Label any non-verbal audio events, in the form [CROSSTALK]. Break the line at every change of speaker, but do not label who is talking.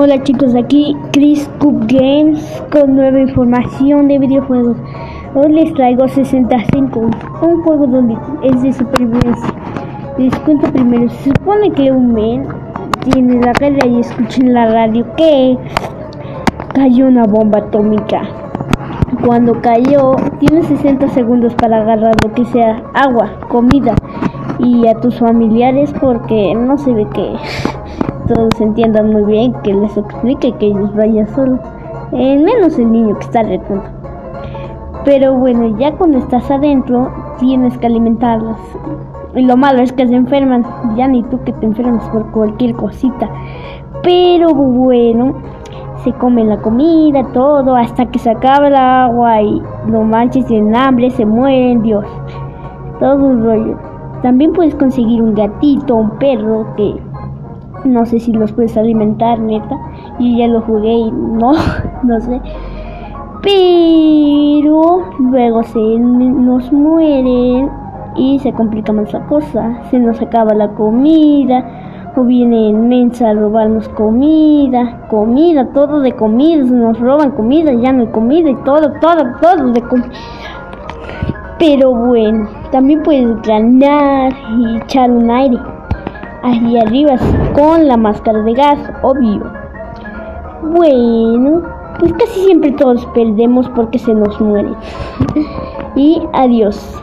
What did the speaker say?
Hola chicos, aquí Chris Coop Games con nueva información de videojuegos. Hoy les traigo 65, un juego donde es de supervivencia. Les cuento primero, se supone que un men tiene la cara y escucha en la radio que cayó una bomba atómica. Cuando cayó, tiene 60 segundos para agarrar lo que sea agua, comida y a tus familiares porque no se ve que todos entiendan muy bien, que les explique que ellos vayan solos. Eh, menos el niño que está retonto. Pero bueno, ya cuando estás adentro, tienes que alimentarlas. Y lo malo es que se enferman. Ya ni tú que te enfermas por cualquier cosita. Pero bueno, se comen la comida, todo, hasta que se acaba el agua y no manches, tienen hambre, se mueren, Dios. Todo un rollo. También puedes conseguir un gatito, un perro que no sé si los puedes alimentar, neta. Yo ya lo jugué y no, [LAUGHS] no sé. Pero luego se nos mueren y se complica más la cosa. Se nos acaba la comida. O viene mensa a robarnos comida, comida, todo de comida, nos roban comida, ya no hay comida y todo, todo, todo de comida. Pero bueno, también puedes ganar y echar un aire ahí arriba con la máscara de gas, obvio. Bueno, pues casi siempre todos perdemos porque se nos muere. [LAUGHS] y adiós.